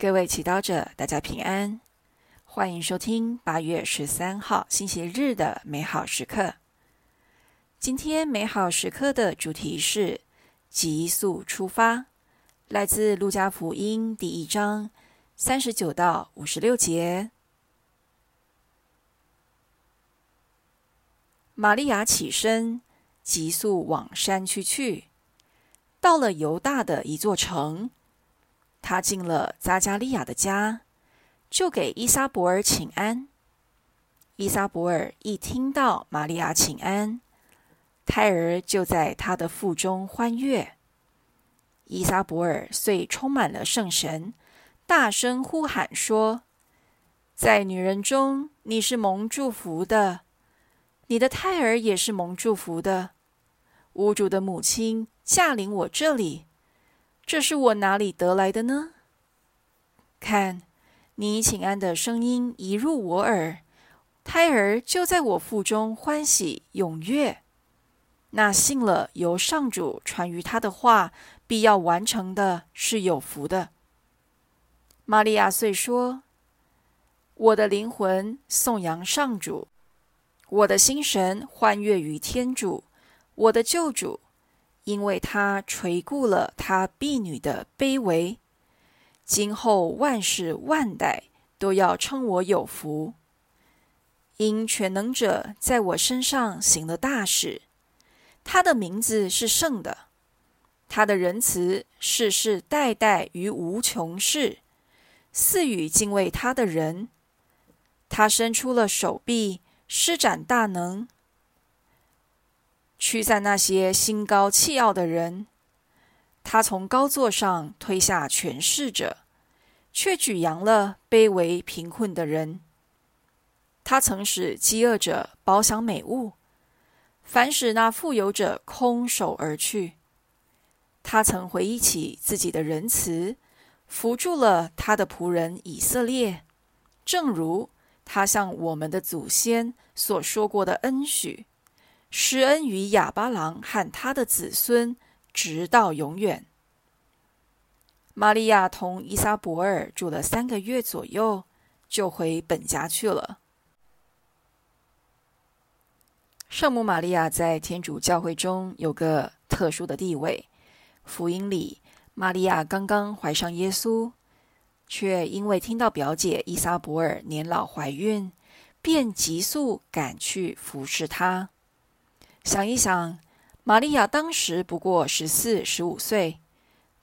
各位祈祷者，大家平安，欢迎收听八月十三号星期日的美好时刻。今天美好时刻的主题是急速出发，来自路加福音第一章三十九到五十六节。玛利亚起身，急速往山区去，到了犹大的一座城。他进了扎加利亚的家，就给伊莎伯尔请安。伊莎伯尔一听到玛利亚请安，胎儿就在她的腹中欢悦。伊莎伯尔遂充满了圣神，大声呼喊说：“在女人中，你是蒙祝福的，你的胎儿也是蒙祝福的。屋主的母亲驾临我这里。”这是我哪里得来的呢？看，你请安的声音一入我耳，胎儿就在我腹中欢喜踊跃。那信了由上主传于他的话必要完成的，是有福的。玛利亚遂说：“我的灵魂颂扬上主，我的心神欢跃于天主，我的救主。”因为他垂顾了他婢女的卑微，今后万世万代都要称我有福。因全能者在我身上行了大事，他的名字是圣的，他的仁慈世世代代于无穷世，赐予敬畏他的人。他伸出了手臂，施展大能。驱散那些心高气傲的人，他从高座上推下权势者，却举扬了卑微贫困的人。他曾使饥饿者饱享美物，反使那富有者空手而去。他曾回忆起自己的仁慈，扶助了他的仆人以色列，正如他向我们的祖先所说过的恩许。施恩于哑巴郎和他的子孙，直到永远。玛利亚同依撒伯尔住了三个月左右，就回本家去了。圣母玛利亚在天主教会中有个特殊的地位。福音里，玛利亚刚刚怀上耶稣，却因为听到表姐依撒伯尔年老怀孕，便急速赶去服侍她。想一想，玛利亚当时不过十四、十五岁，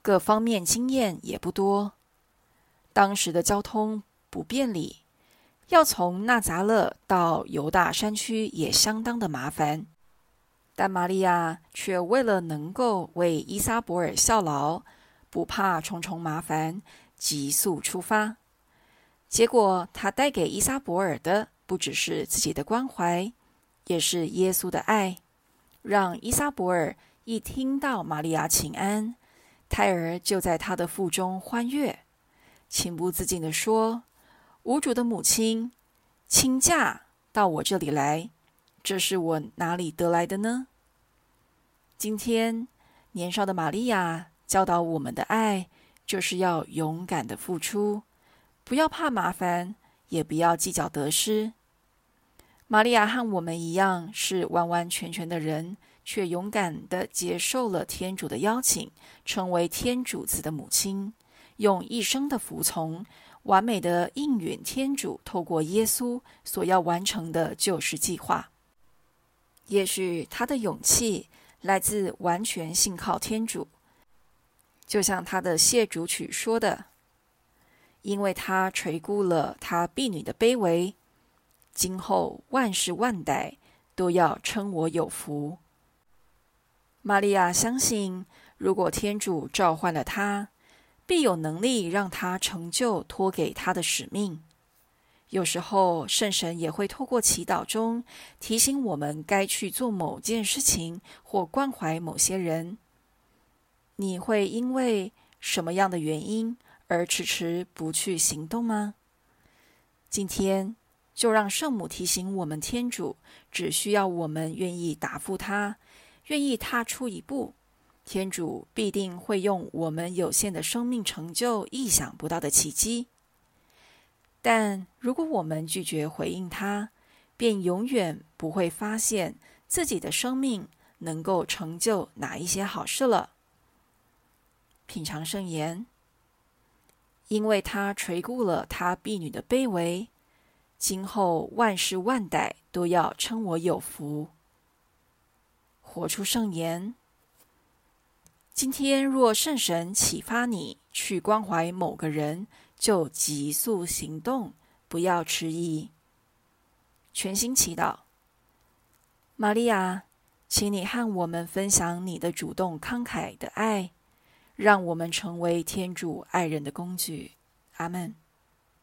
各方面经验也不多。当时的交通不便利，要从纳扎勒到犹大山区也相当的麻烦。但玛利亚却为了能够为伊莎伯尔效劳，不怕重重麻烦，急速出发。结果，她带给伊莎伯尔的不只是自己的关怀，也是耶稣的爱。让伊莎伯尔一听到玛利亚请安，胎儿就在她的腹中欢悦，情不自禁地说：“无主的母亲，请驾到我这里来，这是我哪里得来的呢？”今天年少的玛利亚教导我们的爱，就是要勇敢的付出，不要怕麻烦，也不要计较得失。玛利亚和我们一样是完完全全的人，却勇敢地接受了天主的邀请，成为天主子的母亲，用一生的服从，完美的应允天主透过耶稣所要完成的救世计划。也许他的勇气来自完全信靠天主，就像他的谢主曲说的：“因为他垂顾了他婢女的卑微。”今后万世万代都要称我有福。玛利亚相信，如果天主召唤了他，必有能力让他成就托给他的使命。有时候，圣神也会透过祈祷中提醒我们该去做某件事情或关怀某些人。你会因为什么样的原因而迟迟不去行动吗？今天。就让圣母提醒我们，天主只需要我们愿意答复他，愿意踏出一步，天主必定会用我们有限的生命成就意想不到的奇迹。但如果我们拒绝回应他，便永远不会发现自己的生命能够成就哪一些好事了。品尝圣言，因为他垂顾了他婢女的卑微，今后万世万代都要称我有福。活出圣言。今天若圣神启发你去关怀某个人，就急速行动，不要迟疑。全心祈祷，玛利亚，请你和我们分享你的主动慷慨的爱，让我们成为天主爱人的工具。阿门。